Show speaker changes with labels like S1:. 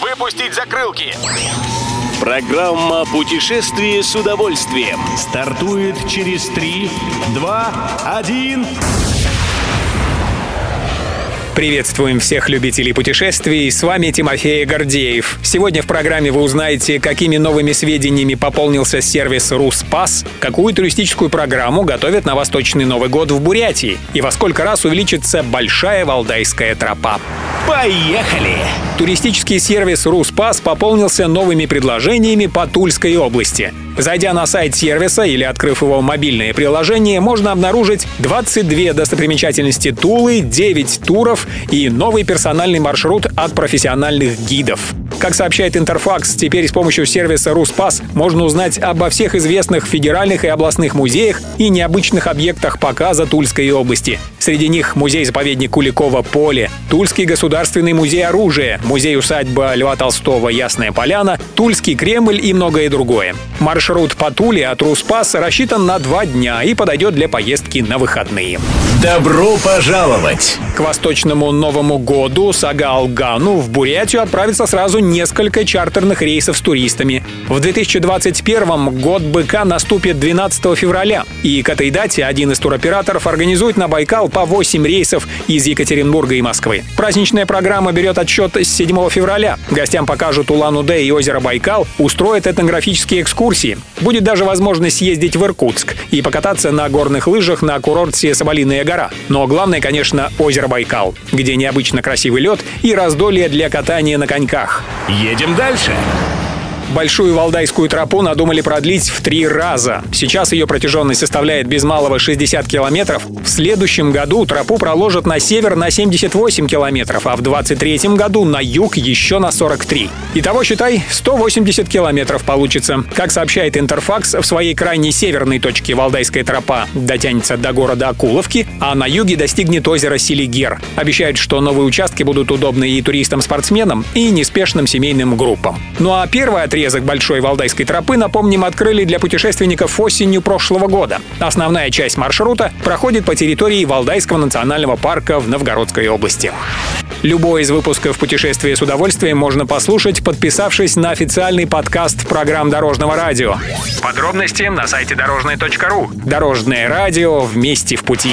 S1: Выпустить закрылки!
S2: Программа «Путешествие с удовольствием»
S3: стартует через 3, 2, 1...
S4: Приветствуем всех любителей путешествий. С вами Тимофей Гордеев. Сегодня в программе вы узнаете, какими новыми сведениями пополнился сервис Руспас, какую туристическую программу готовят на Восточный Новый год в Бурятии и во сколько раз увеличится Большая Валдайская тропа.
S2: Поехали!
S4: Туристический сервис Руспас пополнился новыми предложениями по Тульской области. Зайдя на сайт сервиса или открыв его мобильное приложение, можно обнаружить 22 достопримечательности Тулы, 9 туров и новый персональный маршрут от профессиональных гидов. Как сообщает Интерфакс, теперь с помощью сервиса Руспас можно узнать обо всех известных федеральных и областных музеях и необычных объектах показа Тульской области. Среди них музей-заповедник Куликова поле, Тульский государственный музей оружия, музей-усадьба Льва Толстого «Ясная поляна», Тульский Кремль и многое другое. Маршрут по Туле от Руспас рассчитан на два дня и подойдет для поездки на выходные.
S2: Добро пожаловать!
S4: К восточному Новому году Сагалгану в Бурятию отправится сразу несколько чартерных рейсов с туристами. В 2021 год быка наступит 12 февраля. И к этой дате один из туроператоров организует на Байкал по 8 рейсов из Екатеринбурга и Москвы. Праздничная программа берет отсчет с 7 февраля. Гостям покажут Улан-Удэ и озеро Байкал, устроят этнографические экскурсии. Будет даже возможность съездить в Иркутск и покататься на горных лыжах на курорте Соболиная гора. Но главное, конечно, озеро Байкал, где необычно красивый лед и раздолье для катания на коньках.
S2: Едем дальше.
S4: Большую Валдайскую тропу надумали продлить в три раза. Сейчас ее протяженность составляет без малого 60 километров. В следующем году тропу проложат на север на 78 километров, а в 23 году на юг еще на 43. Итого, считай, 180 километров получится. Как сообщает Интерфакс, в своей крайней северной точке Валдайская тропа дотянется до города Акуловки, а на юге достигнет озера Силигер. Обещают, что новые участки будут удобны и туристам-спортсменам, и неспешным семейным группам. Ну а отрезок отрезок Большой Валдайской тропы, напомним, открыли для путешественников осенью прошлого года. Основная часть маршрута проходит по территории Валдайского национального парка в Новгородской области. Любой из выпусков «Путешествие с удовольствием» можно послушать, подписавшись на официальный подкаст программ Дорожного радио. Подробности на сайте дорожное.ру. Дорожное радио вместе в пути.